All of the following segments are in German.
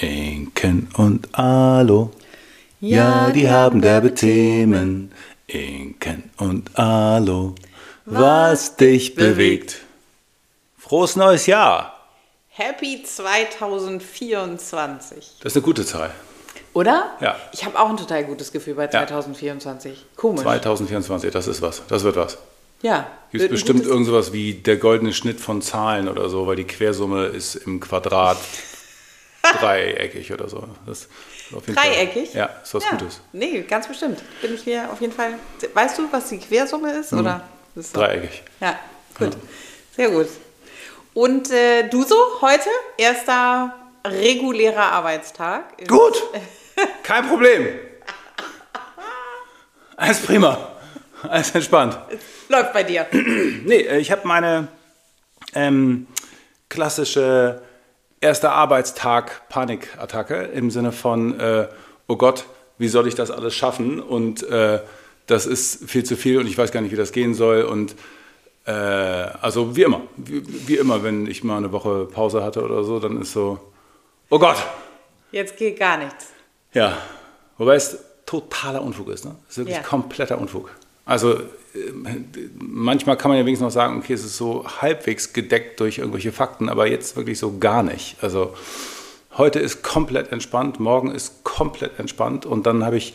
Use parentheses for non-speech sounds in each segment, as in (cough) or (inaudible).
Inken und Alo. Ja, die haben derbe Themen. Inken und Alo. Was dich bewegt. Frohes neues Jahr. Happy 2024. Das ist eine gute Zahl. Oder? Ja. Ich habe auch ein total gutes Gefühl bei 2024. Komisch. 2024, das ist was. Das wird was. ja. Gibt es bestimmt gutes- irgend sowas wie der goldene Schnitt von Zahlen oder so, weil die Quersumme ist im Quadrat dreieckig oder so. Dreieckig? Fall, ja, ist was ja. Gutes. Nee, ganz bestimmt. Bin ich mir auf jeden Fall. Weißt du, was die Quersumme ist? Oder? Das ist so. Mhm. Dreieckig. Ja, gut. Sehr gut. Und äh, du so heute? Erster regulärer Arbeitstag. Gut, (laughs) kein Problem. Alles prima. Alles entspannt. Läuft bei dir. Nee, äh, ich habe meine ähm, klassische erster Arbeitstag Panikattacke im Sinne von, äh, oh Gott, wie soll ich das alles schaffen? Und äh, das ist viel zu viel und ich weiß gar nicht, wie das gehen soll. Und äh, also wie immer, wie, wie immer, wenn ich mal eine Woche Pause hatte oder so, dann ist so, oh Gott, Jetzt geht gar nichts. ja, wobei es totaler Unfug ist, ne? Es ist wirklich Ja. kompletter Unfug. Also äh, manchmal kann man ja wenigstens noch sagen, okay, es ist so halbwegs gedeckt durch irgendwelche Fakten, aber jetzt wirklich so gar nicht. Also heute ist komplett entspannt, morgen ist komplett entspannt und dann habe ich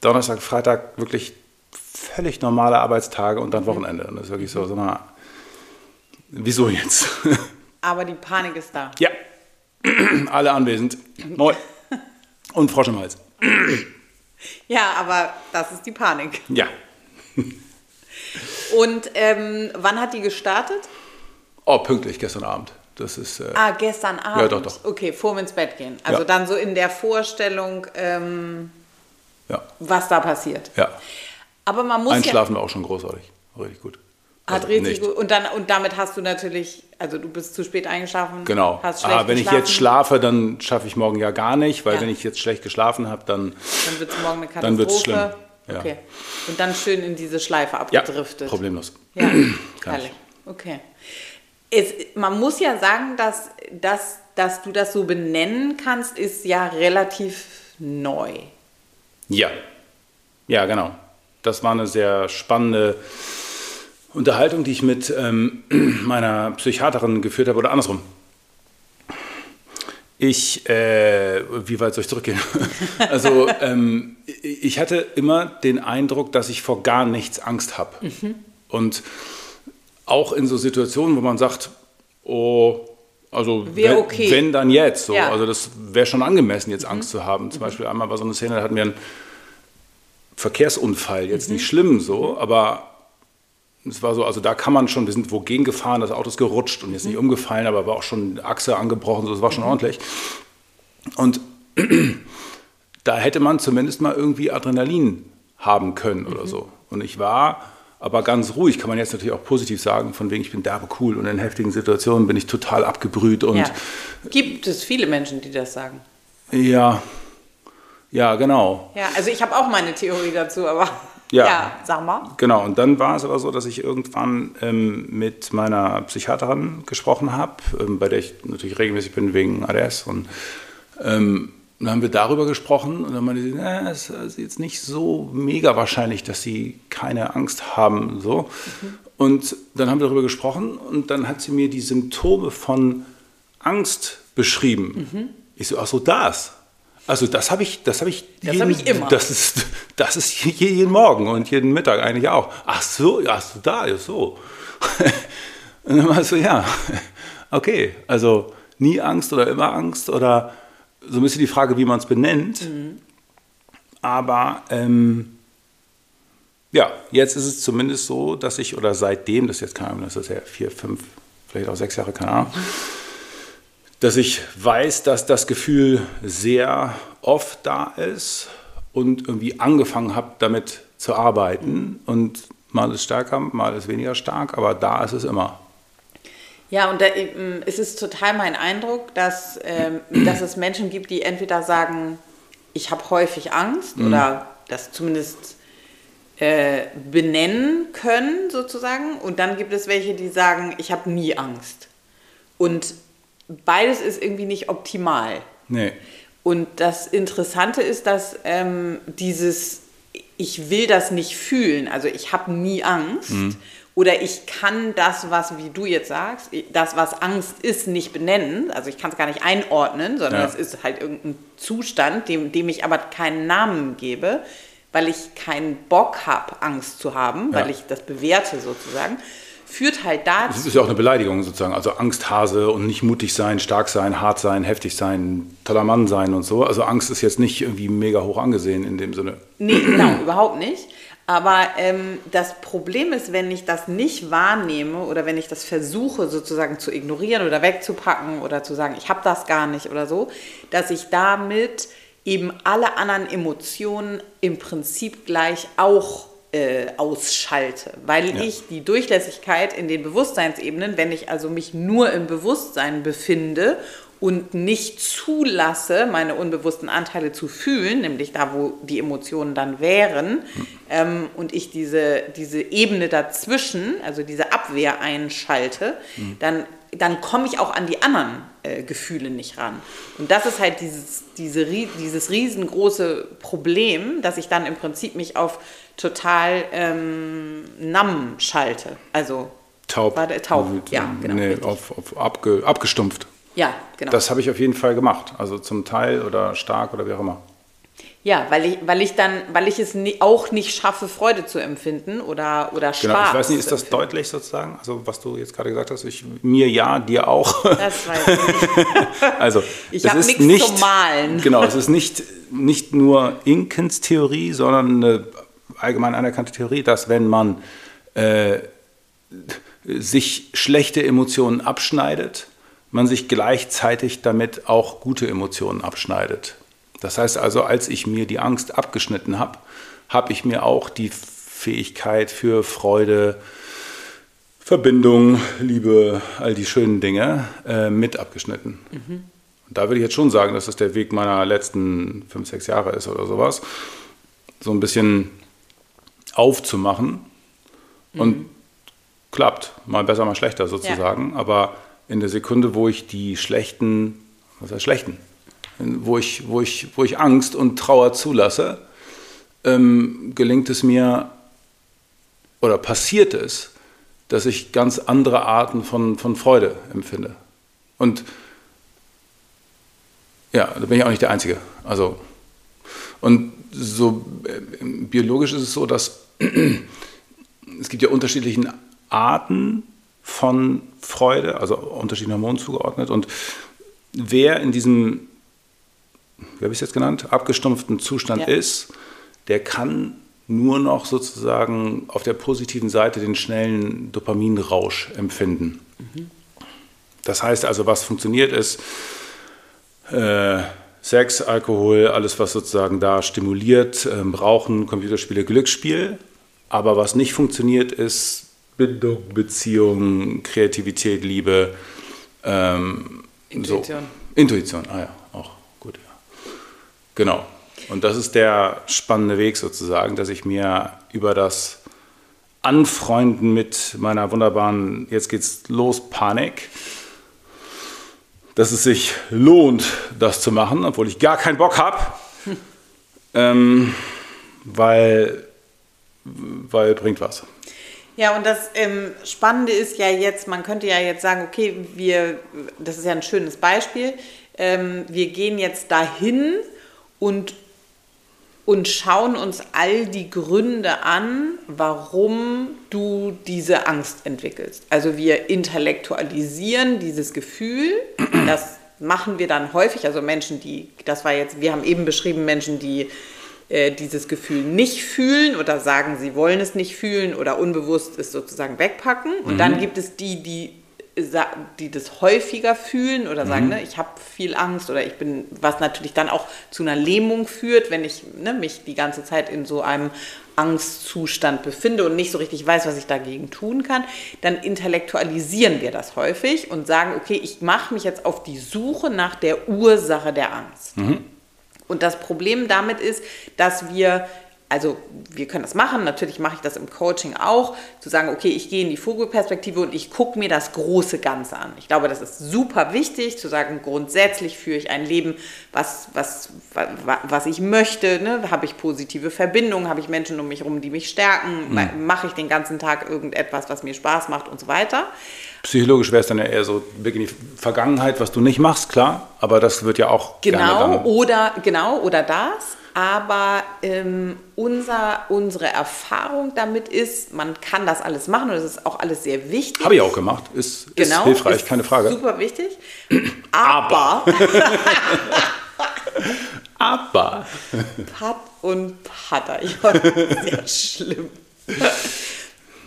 Donnerstag, Freitag wirklich völlig normale Arbeitstage und dann Wochenende. Und das ist wirklich so, sag mal, wieso jetzt? (laughs) Aber die Panik ist da. ja, (clears throat) alle anwesend. Moin. (laughs) Und Frosch im Hals. Ja, aber das ist die Panik. Ja, (laughs) Und ähm, wann hat die gestartet? Oh, pünktlich gestern Abend. Das ist. Äh, Ah, gestern Abend. Ja, doch, doch. Okay, vorm ins Bett gehen. Also Ja. dann so in der Vorstellung, ähm, ja, was da passiert. ja. Aber man muss Einschlafen war auch schon großartig. Richtig gut. ja. Hat Also richtig gut. Und, dann, und damit hast du natürlich, also du bist zu spät eingeschlafen. Genau. Hast schlecht Ah, wenn ich geschlafen, jetzt schlafe, dann schaffe ich morgen ja gar nicht, weil Ja. wenn ich jetzt schlecht geschlafen habe, dann. Dann wird es morgen eine Katastrophe. Dann wird's schlimm, ja. Okay. Und dann schön in diese Schleife Ja, abgedriftet. problemlos. Ja, (clears throat) herrlich. Okay. Es, man muss ja sagen, dass, dass, dass du das so benennen kannst, ist ja relativ neu. Ja. Ja, genau. Das war eine sehr spannende Unterhaltung, die ich mit ähm, (clears throat) meiner Psychiaterin geführt habe, oder andersrum. Ich, äh, wie weit soll ich zurückgehen? (laughs) also, ähm, ich hatte immer den Eindruck, dass ich vor gar nichts Angst habe. Und auch in so Situationen, wo man sagt, oh, also wenn, okay. wenn dann jetzt, so. Ja. also das wäre schon angemessen, jetzt Angst zu haben. Zum Beispiel einmal war so eine Szene, da hatten wir einen Verkehrsunfall, jetzt nicht schlimm so, aber es war so, also da kann man schon, wir sind wogegen gefahren, das Auto ist gerutscht und jetzt nicht umgefallen, aber war auch schon Achse angebrochen, so, das war schon ordentlich. Und (clears throat) da hätte man zumindest mal irgendwie Adrenalin haben können oder so. Und ich war aber ganz ruhig, kann man jetzt natürlich auch positiv sagen, von wegen ich bin derbe cool und in heftigen Situationen bin ich total abgebrüht und Ja. Gibt es viele Menschen, die das sagen? ja, ja, genau. Ja, also ich habe auch meine Theorie dazu, aber Ja. sag mal. Genau, und dann war es aber so, dass ich irgendwann ähm, mit meiner Psychiaterin gesprochen habe, ähm, bei der ich natürlich regelmäßig bin wegen ADS. Und ähm, dann haben wir darüber gesprochen und dann meinte sie, na, es ist jetzt nicht so mega wahrscheinlich, dass sie keine Angst haben. So. Und dann haben wir darüber gesprochen und dann hat sie mir die Symptome von Angst beschrieben. Ich so, ach so, das. Also das habe ich, das habe ich, Das hab ich immer. Das ist, das ist je- jeden Morgen und jeden Mittag eigentlich auch. Ach so, ja, ach so da, ja, so. (laughs) Und dann war ich so, ja, (laughs) okay, also nie Angst oder immer Angst oder so ein bisschen die Frage, wie man es benennt. Aber ähm, ja, jetzt ist es zumindest so, dass ich, oder seitdem, das ist jetzt keine Ahnung, das ist ja vier, fünf, vielleicht auch sechs Jahre, keine Ahnung, dass ich weiß, dass das Gefühl sehr oft da ist und irgendwie angefangen habe, damit zu arbeiten. Und mal ist stärker, mal ist weniger stark, aber da ist es immer. Ja, und da, ähm, es ist total mein Eindruck, dass, ähm, dass es Menschen gibt, die entweder sagen, ich habe häufig Angst oder das zumindest äh, benennen können, sozusagen. Und dann gibt es welche, die sagen, ich habe nie Angst. Und beides ist irgendwie nicht optimal. Nee. Und das Interessante ist, dass ähm, dieses, ich will das nicht fühlen, also ich habe nie Angst. Mhm. Oder ich kann das, was, wie du jetzt sagst, das, was Angst ist, nicht benennen. Also ich kann es gar nicht einordnen, sondern ja. es ist halt irgendein Zustand, dem, dem ich aber keinen Namen gebe, weil ich keinen Bock habe, Angst zu haben, ja. weil ich das bewerte sozusagen führt halt dazu. Das ist ja auch eine Beleidigung sozusagen. Also Angsthase und nicht mutig sein, stark sein, hart sein, heftig sein, toller Mann sein und so. Also Angst ist jetzt nicht irgendwie mega hoch angesehen in dem Sinne. Nee, genau, überhaupt nicht. Aber ähm, das Problem ist, wenn ich das nicht wahrnehme oder wenn ich das versuche sozusagen zu ignorieren oder wegzupacken oder zu sagen, ich habe das gar nicht oder so, dass ich damit eben alle anderen Emotionen im Prinzip gleich auch äh, ausschalte, weil ja. ich die Durchlässigkeit in den Bewusstseinsebenen, wenn ich also mich nur im Bewusstsein befinde und nicht zulasse, meine unbewussten Anteile zu fühlen, nämlich da, wo die Emotionen dann wären, hm. ähm, und ich diese, diese Ebene dazwischen, also diese Abwehr einschalte, hm. dann, dann komme ich auch an die anderen äh, Gefühle nicht ran. Und das ist halt dieses, diese, dieses riesengroße Problem, dass ich dann im Prinzip mich auf total ähm, namm schalte. Also taub. War der, taub, ja, genau. Nee, auf, auf abge, abgestumpft. Ja, genau. Das habe ich auf jeden Fall gemacht. Also zum Teil oder stark oder wie auch immer. Ja, weil ich, weil ich dann, weil ich es nie, auch nicht schaffe, Freude zu empfinden oder, oder Spaß. Genau, ich weiß nicht, ist das deutlich sozusagen? Also was du jetzt gerade gesagt hast, ich, mir ja, dir auch. Das weiß ich nicht. (laughs) also, (laughs) ich habe nichts zum Malen. Genau, es ist nicht, nicht nur Inkens Theorie, sondern eine allgemein anerkannte Theorie, dass wenn man äh, sich schlechte Emotionen abschneidet, man sich gleichzeitig damit auch gute Emotionen abschneidet. Das heißt also, als ich mir die Angst abgeschnitten habe, habe ich mir auch die Fähigkeit für Freude, Verbindung, Liebe, all die schönen Dinge äh, mit abgeschnitten. Mhm. Und da würde ich jetzt schon sagen, dass das der Weg meiner letzten fünf, sechs Jahre ist oder sowas. So ein bisschen aufzumachen mhm. und klappt. Mal besser, mal schlechter sozusagen. Ja. Aber in der Sekunde, wo ich die schlechten, was heißt schlechten, wo ich, wo ich, wo ich Angst und Trauer zulasse, ähm, gelingt es mir oder passiert es, dass ich ganz andere Arten von, von Freude empfinde. Und ja, da bin ich auch nicht der Einzige. Also, und so äh, biologisch ist es so, dass (clears throat) es gibt ja unterschiedliche Arten von Freude, also unterschiedlichen Hormonen zugeordnet. Und wer in diesem, wie habe ich es jetzt genannt, abgestumpften Zustand ja. ist, der kann nur noch sozusagen auf der positiven Seite den schnellen Dopaminrausch empfinden. Mhm. Das heißt also, was funktioniert ist, äh, Sex, Alkohol, alles, was sozusagen da stimuliert, ähm, Rauchen, Computerspiele, Glücksspiel. Aber was nicht funktioniert, ist Bindung, Beziehung, Kreativität, Liebe. Ähm, Intuition. So. Intuition, ah ja, auch gut, ja. Genau. Und das ist der spannende Weg sozusagen, dass ich mir über das Anfreunden mit meiner wunderbaren, jetzt geht's los, Panik, dass es sich lohnt, das zu machen, obwohl ich gar keinen Bock habe. (laughs) ähm, weil, weil bringt was. Ja, und das ähm, Spannende ist ja jetzt, man könnte ja jetzt sagen, okay, wir, das ist ja ein schönes Beispiel, ähm, wir gehen jetzt dahin und und schauen uns all die Gründe an, warum du diese Angst entwickelst. Also wir intellektualisieren dieses Gefühl, das machen wir dann häufig, also Menschen, die, das war jetzt, wir haben eben beschrieben, Menschen, die äh, dieses Gefühl nicht fühlen oder sagen, sie wollen es nicht fühlen oder unbewusst es sozusagen wegpacken. Und mhm. dann gibt es die, die die das häufiger fühlen oder sagen, mhm. ne, ich habe viel Angst oder ich bin, was natürlich dann auch zu einer Lähmung führt, wenn ich ne, mich die ganze Zeit in so einem Angstzustand befinde und nicht so richtig weiß, was ich dagegen tun kann, dann intellektualisieren wir das häufig und sagen, okay, ich mache mich jetzt auf die Suche nach der Ursache der Angst. Mhm. Und das Problem damit ist, dass wir also wir können das machen, natürlich mache ich das im Coaching auch, zu sagen, okay, ich gehe in die Vogelperspektive und ich gucke mir das große Ganze an. Ich glaube, das ist super wichtig, zu sagen, grundsätzlich führe ich ein Leben, was, was, was ich möchte, ne? habe ich positive Verbindungen, habe ich Menschen um mich herum, die mich stärken, mhm. mache ich den ganzen Tag irgendetwas, was mir Spaß macht und so weiter. Psychologisch wäre es dann ja eher so wirklich die Vergangenheit, was du nicht machst, klar, aber das wird ja auch genau oder genau oder das aber ähm, unser, unsere Erfahrung damit ist, man kann das alles machen und es ist auch alles sehr wichtig. Habe ich auch gemacht, ist, genau, ist hilfreich, ist keine Frage. Super wichtig. (clears throat) Aber. (laughs) aber. Pat und Patter. Ja, sehr schlimm.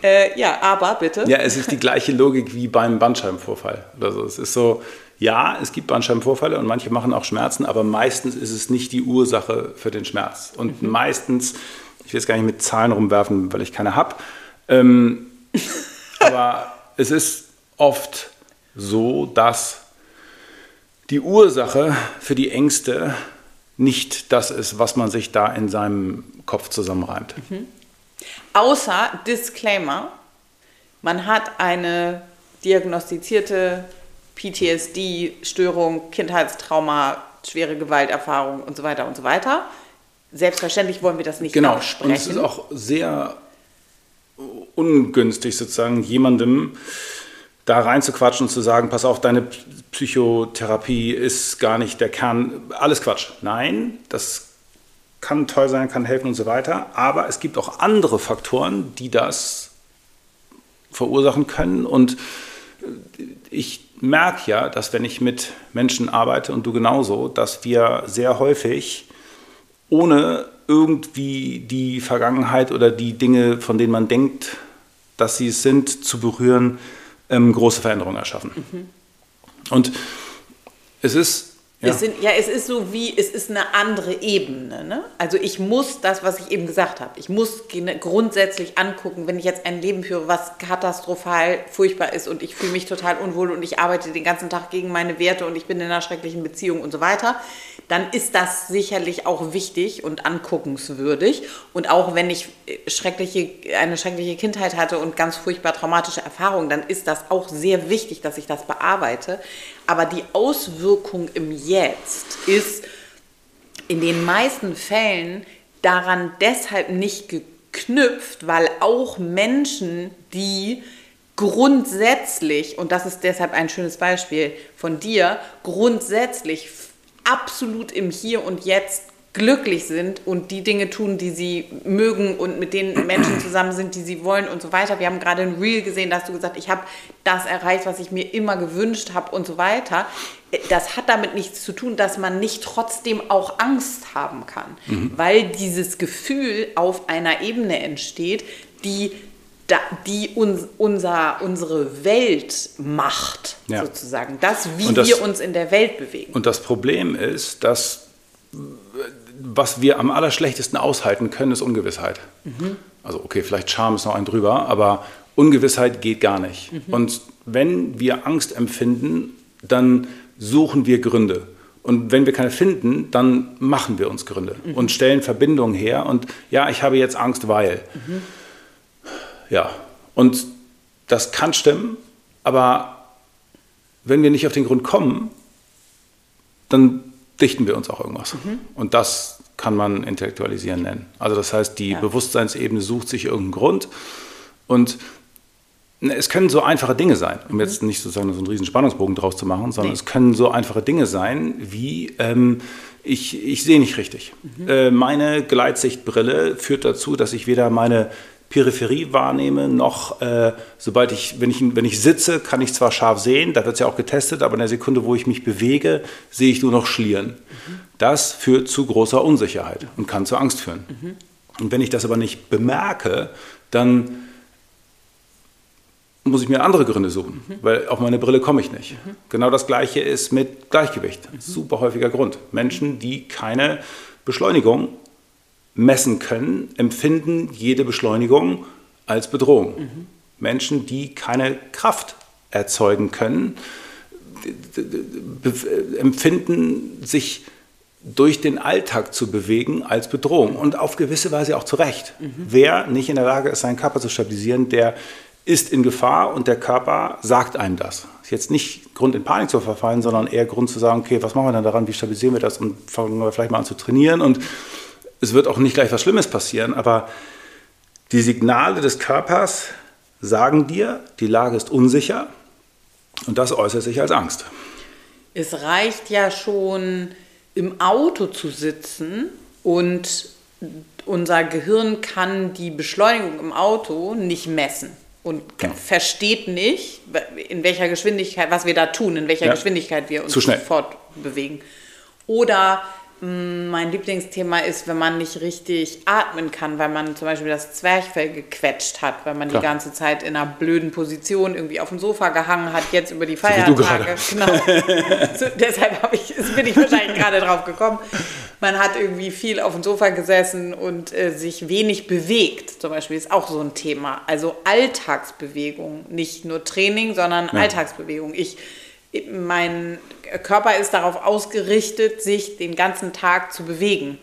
Äh, ja, aber bitte. Ja, es ist die gleiche Logik wie beim Bandscheibenvorfall. Also es ist so, ja, es gibt Bandscheibenvorfälle und manche machen auch Schmerzen, aber meistens ist es nicht die Ursache für den Schmerz. Und mhm. meistens, ich will jetzt gar nicht mit Zahlen rumwerfen, weil ich keine habe, ähm, (laughs) aber es ist oft so, dass die Ursache für die Ängste nicht das ist, was man sich da in seinem Kopf zusammenreimt. Mhm. Außer Disclaimer, man hat eine diagnostizierte PTSD, Störung, Kindheitstrauma, schwere Gewalterfahrung und so weiter und so weiter. Selbstverständlich wollen wir das nicht genau. absprechen. Und es ist auch sehr ungünstig, sozusagen jemandem da reinzuquatschen und zu sagen, pass auf, deine Psychotherapie ist gar nicht der Kern. Alles Quatsch. Nein, das kann toll sein, kann helfen und so weiter. Aber es gibt auch andere Faktoren, die das verursachen können. Und ich merke ja, dass wenn ich mit Menschen arbeite und du genauso, dass wir sehr häufig ohne irgendwie die Vergangenheit oder die Dinge, von denen man denkt, dass sie es sind, zu berühren, ähm, große Veränderungen erschaffen. Mhm. Und es ist ja. Es sind, ja, es ist so wie, es ist eine andere Ebene. Ne? Also ich muss das, was ich eben gesagt habe, ich muss grundsätzlich angucken, wenn ich jetzt ein Leben führe, was katastrophal furchtbar ist und ich fühle mich total unwohl und ich arbeite den ganzen Tag gegen meine Werte und ich bin in einer schrecklichen Beziehung und so weiter, dann ist das sicherlich auch wichtig und anguckenswürdig. Und auch wenn ich äh, schreckliche, eine schreckliche Kindheit hatte und ganz furchtbar traumatische Erfahrungen, dann ist das auch sehr wichtig, dass ich das bearbeite. Aber die Auswirkung im Jetzt ist in den meisten Fällen daran deshalb nicht geknüpft, weil auch Menschen, die grundsätzlich, und das ist deshalb ein schönes Beispiel von dir, grundsätzlich absolut im Hier und Jetzt glücklich sind und die Dinge tun, die sie mögen und mit den Menschen (clears throat) zusammen sind, die sie wollen und so weiter. Wir haben gerade ein Reel gesehen, da hast du gesagt, ich habe das erreicht, was ich mir immer gewünscht habe und so weiter. Das hat damit nichts zu tun, dass man nicht trotzdem auch Angst haben kann, mhm. weil dieses Gefühl auf einer Ebene entsteht, die die uns, unser, unsere Welt macht, ja. sozusagen. Das, wie das, wir uns in der Welt bewegen. Und das Problem ist, dass was wir am allerschlechtesten aushalten können, ist Ungewissheit. Mhm. Also okay, vielleicht Charme ist noch ein drüber, aber Ungewissheit geht gar nicht. Mhm. Und wenn wir Angst empfinden, dann suchen wir Gründe. Und wenn wir keine finden, dann machen wir uns Gründe mhm. und stellen Verbindungen her. Und ja, ich habe jetzt Angst, weil. Mhm. Ja, und das kann stimmen, aber wenn wir nicht auf den Grund kommen, dann dichten wir uns auch irgendwas. Mhm. Und das kann man intellektualisieren nennen. Also das heißt, die ja. Bewusstseinsebene sucht sich irgendeinen Grund und es können so einfache Dinge sein, um mhm. jetzt nicht sozusagen so einen riesen Spannungsbogen draus zu machen, sondern nee. es können so einfache Dinge sein, wie ähm, ich, ich sehe nicht richtig. Mhm. Äh, meine Gleitsichtbrille führt dazu, dass ich weder meine Peripherie wahrnehme, noch äh, sobald ich wenn, ich, wenn ich sitze, kann ich zwar scharf sehen, da wird es ja auch getestet, aber in der Sekunde, wo ich mich bewege, sehe ich nur noch Schlieren. Mhm. Das führt zu großer Unsicherheit und kann zu Angst führen. Mhm. Und wenn ich das aber nicht bemerke, dann muss ich mir andere Gründe suchen, mhm. weil auf meine Brille komme ich nicht. Mhm. Genau das gleiche ist mit Gleichgewicht. Mhm. Super häufiger Grund. Menschen, die keine Beschleunigung messen können, empfinden jede Beschleunigung als Bedrohung. Mhm. Menschen, die keine Kraft erzeugen können, empfinden sich durch den Alltag zu bewegen als Bedrohung und auf gewisse Weise auch zu Recht. Mhm. Wer nicht in der Lage ist, seinen Körper zu stabilisieren, der ist in Gefahr und der Körper sagt einem das. Ist jetzt nicht Grund in Panik zu verfallen, sondern eher Grund zu sagen, okay, was machen wir denn daran, wie stabilisieren wir das und fangen wir vielleicht mal an zu trainieren und es wird auch nicht gleich was Schlimmes passieren, aber die Signale des Körpers sagen dir, die Lage ist unsicher und das äußert sich als Angst. Es reicht ja schon, im Auto zu sitzen und unser Gehirn kann die Beschleunigung im Auto nicht messen und genau. versteht nicht, in welcher Geschwindigkeit, was wir da tun, in welcher ja. Geschwindigkeit wir uns fortbewegen. Oder mein Lieblingsthema ist, wenn man nicht richtig atmen kann, weil man zum Beispiel das Zwerchfell gequetscht hat, weil man Klar. die ganze Zeit in einer blöden Position irgendwie auf dem Sofa gehangen hat, jetzt über die Feiertage. So genau. (laughs) so, deshalb ich, (laughs) bin ich wahrscheinlich gerade drauf gekommen. Man hat irgendwie viel auf dem Sofa gesessen und äh, sich wenig bewegt, zum Beispiel ist auch so ein Thema. Also Alltagsbewegung, nicht nur Training, sondern ja. Alltagsbewegung. Ich mein Körper ist darauf ausgerichtet, sich den ganzen Tag zu bewegen,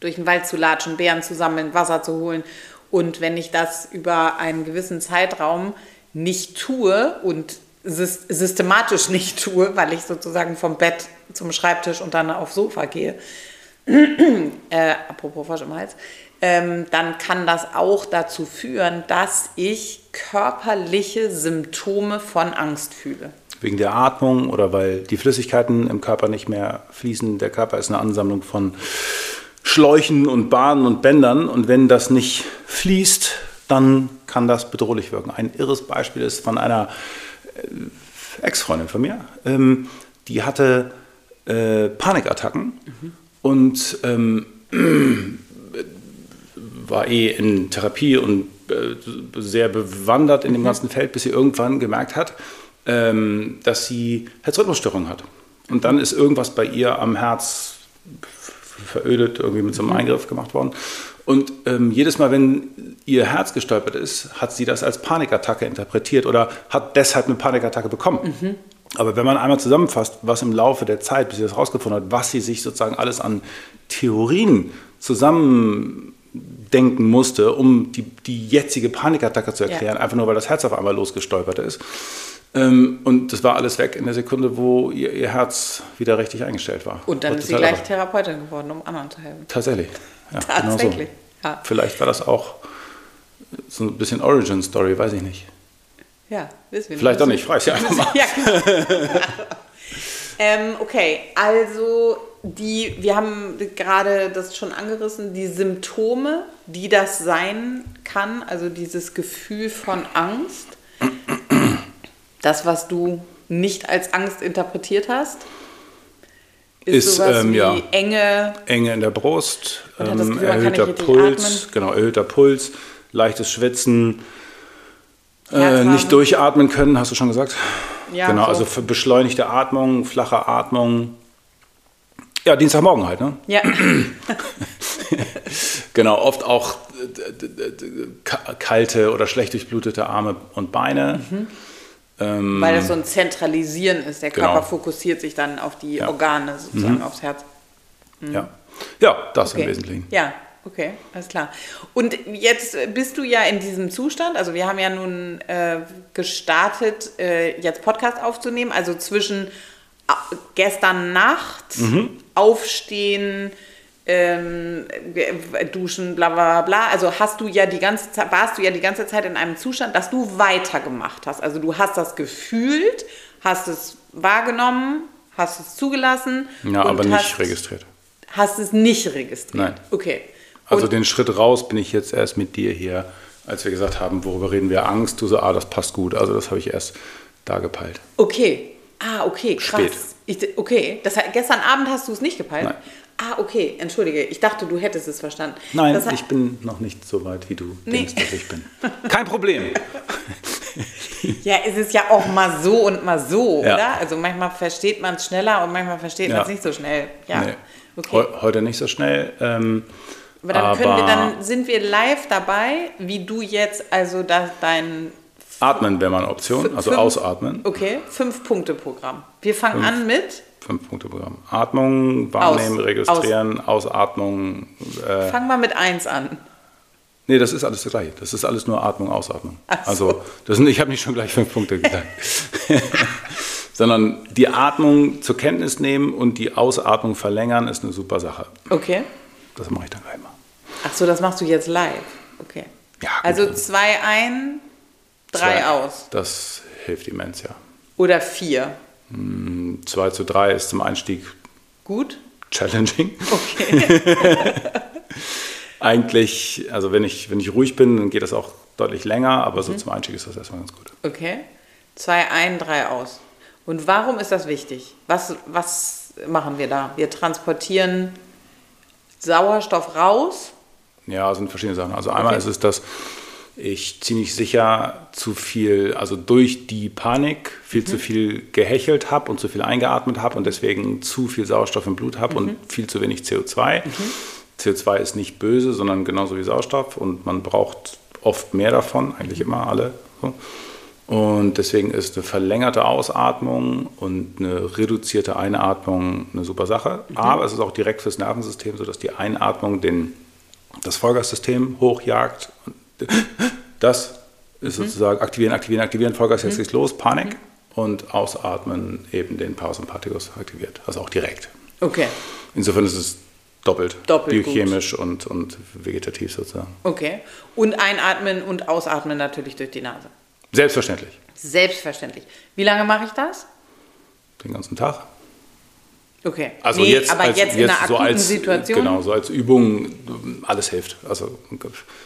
durch den Wald zu latschen, Beeren zu sammeln, Wasser zu holen. Und wenn ich das über einen gewissen Zeitraum nicht tue und systematisch (laughs) nicht tue, weil ich sozusagen vom Bett zum Schreibtisch und dann aufs Sofa gehe, (clears throat) äh, apropos Frosch im Hals, ähm, dann kann das auch dazu führen, dass ich körperliche Symptome von Angst fühle wegen der Atmung oder weil die Flüssigkeiten im Körper nicht mehr fließen. Der Körper ist eine Ansammlung von Schläuchen und Bahnen und Bändern und wenn das nicht fließt, dann kann das bedrohlich wirken. Ein irres Beispiel ist von einer äh, Ex-Freundin von mir, ähm, die hatte äh, Panikattacken mhm. und ähm, (clears throat) war eh in Therapie und äh, sehr bewandert in dem mhm. ganzen Feld, bis sie irgendwann gemerkt hat, ähm, dass sie Herzrhythmusstörung hat. Und dann ist irgendwas bei ihr am Herz verödet, irgendwie mit so einem mhm. Eingriff gemacht worden. Und ähm, jedes Mal, wenn ihr Herz gestolpert ist, hat sie das als Panikattacke interpretiert oder hat deshalb eine Panikattacke bekommen. Mhm. Aber wenn man einmal zusammenfasst, was im Laufe der Zeit, bis sie das herausgefunden hat, was sie sich sozusagen alles an Theorien zusammendenken musste, um die, die jetzige Panikattacke zu erklären, ja. einfach nur weil das Herz auf einmal losgestolpert ist, und das war alles weg in der Sekunde, wo ihr, ihr Herz wieder richtig eingestellt war. Und dann ist sie gleich Therapeutin geworden, um anderen zu helfen. Tatsächlich. Ja, Tatsächlich. Genau so. ja. Vielleicht war das auch so ein bisschen Origin-Story, weiß ich nicht. Ja, wissen wir Vielleicht auch nicht, frage ich einfach mal. ja, genau. (laughs) ähm, okay, also die, wir haben gerade das schon angerissen, die Symptome, die das sein kann, also dieses Gefühl von Angst das, was du nicht als Angst interpretiert hast? Ist, ist ähm, ja, Enge, Enge in der Brust, ähm, Gefühl, erhöhter Puls, atmen. genau, erhöhter Puls, leichtes Schwitzen, äh, nicht durchatmen können, hast du schon gesagt? Ja, genau, so. also beschleunigte Atmung, flache Atmung. Ja, Dienstagmorgen halt, ne? Ja. (laughs) genau, oft auch kalte oder schlecht durchblutete Arme und Beine. Mhm. Ähm, Weil das so ein Zentralisieren ist. Der Körper genau. fokussiert sich dann auf die ja. Organe, sozusagen mhm. aufs Herz. Mhm. Ja. ja, das okay. im Wesentlichen. Ja, okay, alles klar. Und jetzt bist du ja in diesem Zustand, also wir haben ja nun äh, gestartet, äh, jetzt Podcast aufzunehmen, also zwischen äh, gestern Nacht, mhm. Aufstehen, ähm, duschen, bla bla bla. Also hast du ja die ganze Zeit, warst du ja die ganze Zeit in einem Zustand, dass du weitergemacht hast. Also du hast das gefühlt, hast es wahrgenommen, hast es zugelassen. Ja, aber nicht hast, registriert. Hast es nicht registriert? Nein. Okay. Also und den Schritt raus bin ich jetzt erst mit dir hier, als wir gesagt haben, worüber reden wir? Angst. Du so, ah, das passt gut. Also das habe ich erst da gepeilt. Okay. Ah, okay, krass. Spät. Ich, okay, das, gestern Abend hast du es nicht gepeilt? Nein. Ah, okay, entschuldige. Ich dachte, du hättest es verstanden. Nein, das ich bin noch nicht so weit, wie du nee. denkst, dass ich bin. Kein Problem. (laughs) ja, es ist ja auch mal so und mal so, ja. oder? Also manchmal versteht man es schneller und manchmal versteht man es nicht so schnell. Ja. Nee. Okay. Heute nicht so schnell. Ähm, aber dann, aber wir, dann sind wir live dabei, wie du jetzt also da, dein Atmen wäre mal eine Option, also ausatmen. Okay, Fünf-Punkte-Programm. Wir fangen fünf. an mit Fünf-Punkte-Programm. Atmung, wahrnehmen, Aus. registrieren, Ausatmung. Äh, Fang mal mit eins an. nee, das ist alles das Gleiche. Das ist alles nur Atmung, Ausatmung. So. Also, das sind, ich habe nicht schon gleich fünf Punkte gesagt. (laughs) Sondern die Atmung zur Kenntnis nehmen und die Ausatmung verlängern ist eine super Sache. Okay. Das mache ich dann gleich mal. Ach so, das machst du jetzt live. Okay. Ja, gut. also zwei ein, drei Zwei. aus. Das hilft immens, ja. Oder vier. 2 zu 3 ist zum Einstieg Gut? challenging. Okay. (laughs) Eigentlich, also wenn ich, wenn ich ruhig bin, dann geht das auch deutlich länger, aber Mhm. so zum Einstieg ist das erstmal ganz gut. Okay. Zwei ein, drei aus. Und warum ist das wichtig? Was, was machen wir da? Wir transportieren Sauerstoff raus. Ja, sind verschiedene Sachen. Also einmal Okay. ist es, dass ich ziemlich sicher zu viel, also durch die Panik viel Mhm. zu viel gehechelt habe und zu viel eingeatmet habe und deswegen zu viel Sauerstoff im Blut habe Mhm. und viel zu wenig CO2. CO2 ist nicht böse, sondern genauso wie Sauerstoff und man braucht oft mehr davon, eigentlich immer alle. So. Und deswegen ist eine verlängerte Ausatmung und eine reduzierte Einatmung eine super Sache. Aber es ist auch direkt fürs Nervensystem, sodass die Einatmung den, das Vollgassystem hochjagt. Das ist sozusagen aktivieren, aktivieren, aktivieren, Vollgas, jetzt geht's los, Panik. Und ausatmen eben den Parasympathikus aktiviert, also auch direkt. Okay. Insofern ist es doppelt, Doppelt gut. biochemisch und, und vegetativ sozusagen. Okay. Und einatmen und ausatmen natürlich durch die Nase. Selbstverständlich, Selbstverständlich. Wie lange mache ich das? den ganzen Tag. Okay. Also Nee, jetzt, aber als, jetzt in einer so als, Situation. Genau, so als Übung, alles hilft. Also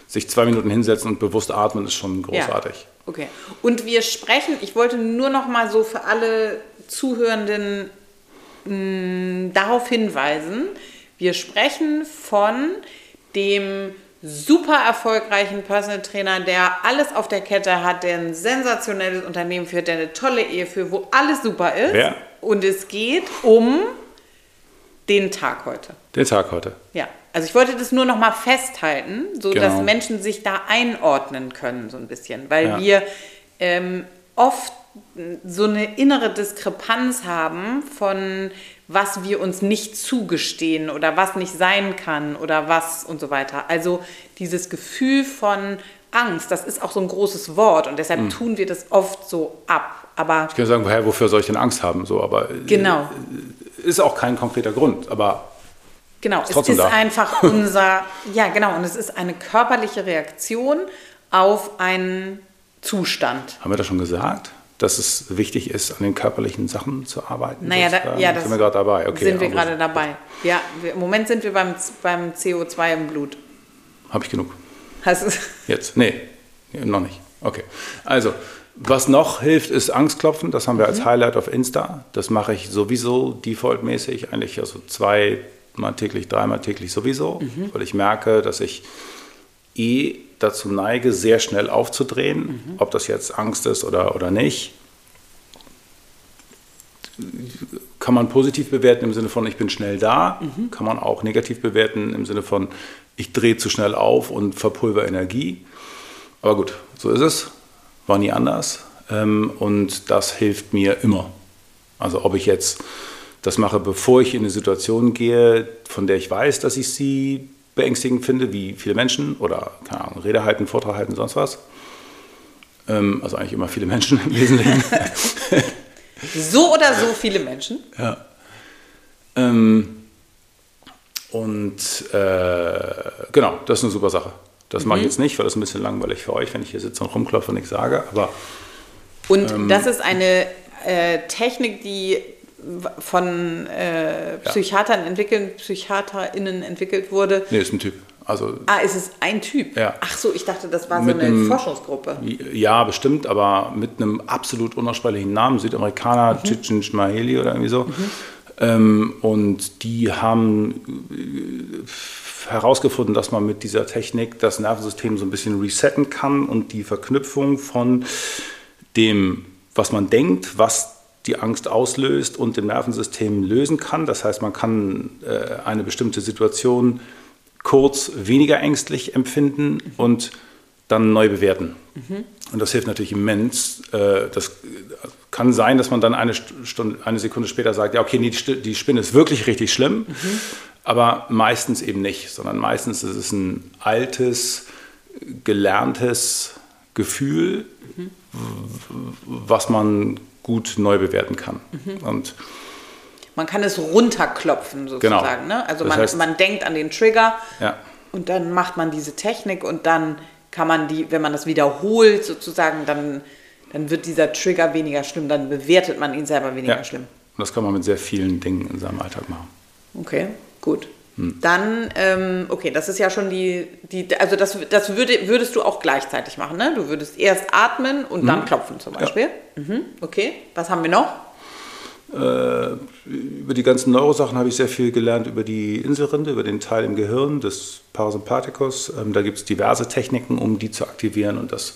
sich zwei Minuten hinsetzen und bewusst atmen ist schon großartig. Ja. Okay. Und wir sprechen, ich wollte nur noch mal so für alle Zuhörenden mh, darauf hinweisen, wir sprechen von dem super erfolgreichen Personal Trainer, der alles auf der Kette hat, der ein sensationelles Unternehmen führt, der eine tolle Ehe führt, wo alles super ist. Wer? Und es geht um den Tag heute. Den Tag heute. Ja, also ich wollte das nur noch mal festhalten, so Genau. dass Menschen sich da einordnen können so ein bisschen, weil Ja. wir ähm, oft so eine innere Diskrepanz haben von was wir uns nicht zugestehen oder was nicht sein kann oder was und so weiter. Also dieses Gefühl von Angst, das ist auch so ein großes Wort und deshalb tun wir das oft so ab. Aber Ich kann sagen, woher, wofür soll ich denn Angst haben? So, aber äh, genau, ist auch kein konkreter Grund. Aber Genau, es trotzdem ist da. einfach (laughs) unser, ja genau, und es ist eine körperliche Reaktion auf einen Zustand. haben wir das schon gesagt, dass es wichtig ist, an den körperlichen Sachen zu arbeiten? Naja, da, sozusagen? ja, das sind wir gerade dabei. Okay, sind wir gerade dabei. Ja, wir, im Moment sind wir beim, beim CO2 im Blut. Habe ich genug. Hast du, Jetzt? Nee, noch nicht. Okay. Also, was noch hilft, ist Angstklopfen. Das haben wir als Highlight auf Insta. Das mache ich sowieso defaultmäßig, eigentlich also zweimal täglich, dreimal täglich sowieso, weil ich merke, dass ich eh dazu neige, sehr schnell aufzudrehen, ob das jetzt Angst ist oder, oder nicht. Kann man positiv bewerten im Sinne von, ich bin schnell da. Kann man auch negativ bewerten im Sinne von, ich drehe zu schnell auf und verpulver Energie. Aber gut, so ist es. War nie anders. Ähm, Und das hilft mir immer. Also ob ich jetzt das mache, bevor ich in eine Situation gehe, von der ich weiß, dass ich sie beängstigend finde, wie viele Menschen oder, keine Ahnung, Rede halten, Vortrag halten, sonst was. Ähm, Also eigentlich immer viele Menschen im Wesentlichen. (laughs) so oder so viele Menschen. Ja. Ähm, und äh, genau, das ist eine super Sache. Das mache ich jetzt nicht, weil das ist ein bisschen langweilig für euch, wenn ich hier sitze und rumklopfe und nichts sage. Aber Und Ähm. das ist eine äh, Technik, die von äh, Psychiatern entwickelt, PsychiaterInnen entwickelt wurde. nee, ist ein Typ. Also Ah, ist es ein Typ? Ja. Ach so, ich dachte, das war so eine einem- Forschungsgruppe. ja, bestimmt, aber mit einem absolut unaussprechlichen Namen, Südamerikaner, Mhm. Chichen Schmaheli oder irgendwie so. Ähm, und die haben äh, herausgefunden, dass man mit dieser Technik das Nervensystem so ein bisschen resetten kann und die Verknüpfung von dem, was man denkt, was die Angst auslöst und dem Nervensystem lösen kann. Das heißt, man kann äh, eine bestimmte Situation kurz weniger ängstlich empfinden und dann neu bewerten. Und das hilft natürlich immens. Äh, Das kann sein, dass man dann eine, Stunde, eine Sekunde später sagt, ja, okay, nee, die Spinne ist wirklich richtig schlimm, aber meistens eben nicht, sondern meistens ist es ein altes, gelerntes Gefühl, was man gut neu bewerten kann. Und Man kann es runterklopfen sozusagen. Genau. Ne? Also Das man, heißt- man denkt an den Trigger ja, und dann macht man diese Technik und dann kann man die, wenn man das wiederholt sozusagen, dann, dann wird dieser Trigger weniger schlimm, dann bewertet man ihn selber weniger ja. schlimm. Und das kann man mit sehr vielen Dingen in seinem Alltag machen. Okay, gut. Hm. Dann, ähm, okay, das ist ja schon die, die also das, das würde, würdest du auch gleichzeitig machen, ne? Du würdest erst atmen und Hm. dann klopfen zum Beispiel. Mhm. Okay, was haben wir noch? Äh, über die ganzen Neurosachen habe ich sehr viel gelernt über die Inselrinde, über den Teil im Gehirn des Parasympathikus. Ähm, da gibt es diverse Techniken, um die zu aktivieren. Und das,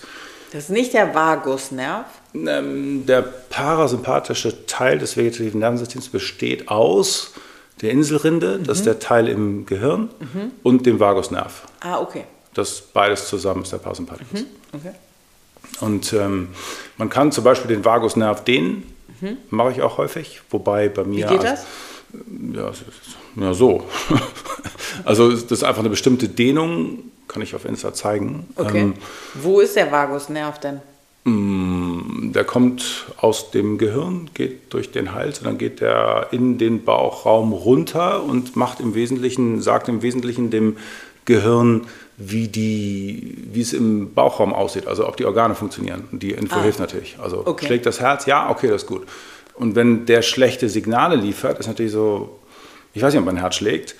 Das ist nicht der Vagusnerv. ähm, der parasympathische Teil des vegetativen Nervensystems besteht aus der Inselrinde, das ist der Teil im Gehirn, und dem Vagusnerv. Ah, okay. Das beides zusammen ist der Parasympathikus. okay. Und ähm, man kann zum Beispiel den Vagusnerv dehnen, mache ich auch häufig, wobei bei Wie mir... geht also- das? Ja, ja so. (laughs) also das ist einfach eine bestimmte Dehnung, kann ich auf Insta zeigen. Okay. Ähm, Wo ist der Vagusnerv denn? Der kommt aus dem Gehirn, geht durch den Hals und dann geht der in den Bauchraum runter und macht im Wesentlichen, sagt im Wesentlichen dem Gehirn, wie, die, wie es im Bauchraum aussieht, also ob die Organe funktionieren. Und die Info Ah. hilft natürlich. Also Okay. schlägt das Herz, ja, okay, das ist gut. Und wenn der schlechte Signale liefert, ist natürlich so, ich weiß nicht, ob mein Herz schlägt,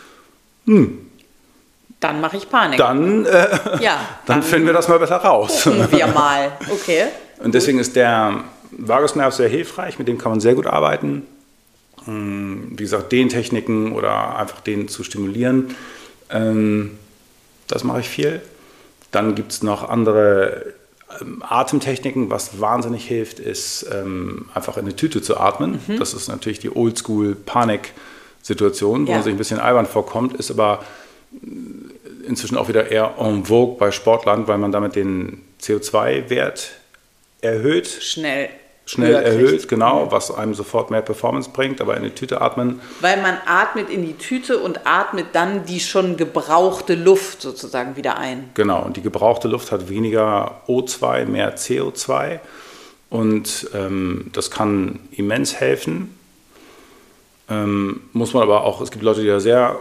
Dann mache ich Panik. dann, äh, ja, (laughs) dann finden wir das mal besser raus. gucken wir (laughs) mal. Okay. Und deswegen ist der Vagusnerv sehr hilfreich, mit dem kann man sehr gut arbeiten. Ähm, Wie gesagt, Dehntechniken oder einfach den zu stimulieren. Ähm, Das mache ich viel. Dann gibt es noch andere ähm, Atemtechniken. Was wahnsinnig hilft, ist einfach in eine Tüte zu atmen. Das ist natürlich die Oldschool-Panik-Situation, wo Ja. man sich ein bisschen albern vorkommt, ist aber inzwischen auch wieder eher en vogue bei Sportlern, weil man damit den CO2-Wert erhöht, Schnell. schnell höher kriegt. erhöht, genau, was einem sofort mehr Performance bringt, aber in die Tüte atmen, Weil man atmet in die Tüte und atmet dann die schon gebrauchte Luft sozusagen wieder ein. genau. Und die gebrauchte Luft hat weniger O2, mehr CO2 und ähm, das kann immens helfen. Ähm, muss man aber auch, es gibt Leute, die da sehr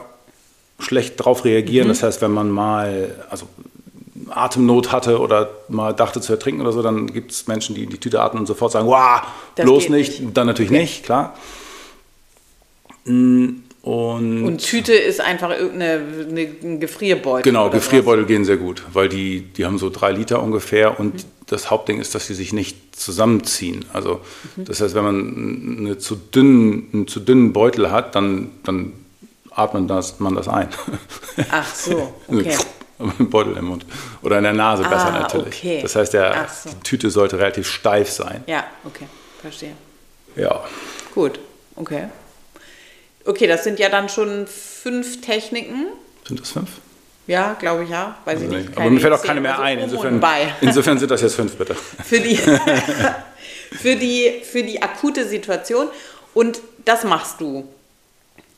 schlecht drauf reagieren. Das heißt, wenn man mal, also Atemnot hatte oder mal dachte zu ertrinken oder so, dann gibt es Menschen, die in die Tüte atmen und sofort sagen, wow, bloß nicht. nicht. Dann natürlich nicht, klar. Mm, Und, Und Tüte ist einfach irgendeine eine, ein Gefrierbeutel. genau, Gefrierbeutel gehen sehr gut, weil die, die haben so drei Liter ungefähr und das Hauptding ist, dass sie sich nicht zusammenziehen. Also das heißt, wenn man eine zu dünnen, einen zu dünnen Beutel hat, dann, dann atmet das, man das ein. was. Ach so, (laughs) okay. (laughs) Beutel im Mund. Oder in der Nase besser Ah, natürlich. okay. Das heißt, der, so. die Tüte sollte relativ steif sein. Ja, okay, verstehe. Ja. Gut, okay. Okay, das sind ja dann schon fünf Techniken. Sind das fünf? Ja, glaube ich ja. Weiß ich Also nicht. nicht. Aber mir fällt auch keine mehr also ein. Insofern, (laughs) insofern sind das jetzt fünf, bitte. für die, (laughs) für die, für die akute Situation. Und das machst du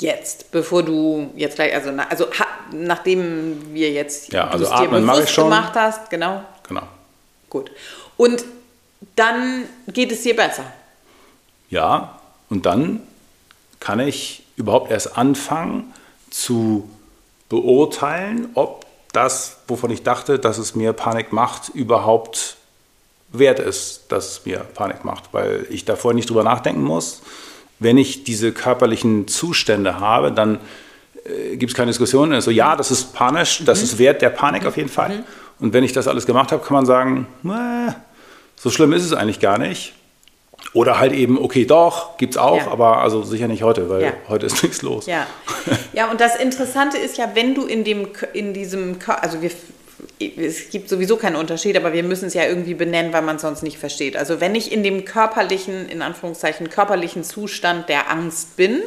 jetzt, bevor du jetzt gleich, also, also nachdem wir jetzt Ja, also dir bewusst gemacht hast, genau, Genau. gut. Und dann geht es dir besser. Ja, und dann kann ich überhaupt erst anfangen zu beurteilen, ob das, wovon ich dachte, dass es mir Panik macht, überhaupt wert ist, dass es mir Panik macht, weil ich davor nicht drüber nachdenken muss. Wenn ich diese körperlichen Zustände habe, dann äh, gibt es keine Diskussion. Also ja, das ist panisch, das ist wert der Panik auf jeden Fall. Und wenn ich das alles gemacht habe, kann man sagen, "Äh, so schlimm ist es eigentlich gar nicht. Oder halt eben, okay, doch, gibt's auch, Ja. aber also sicher nicht heute, weil Ja. heute ist (laughs) nichts los. Ja. ja, und das Interessante ist ja, wenn du in, dem, in diesem, also wir, es gibt sowieso keinen Unterschied, aber wir müssen es ja irgendwie benennen, weil man es sonst nicht versteht. Also wenn ich in dem körperlichen, in Anführungszeichen, körperlichen Zustand der Angst bin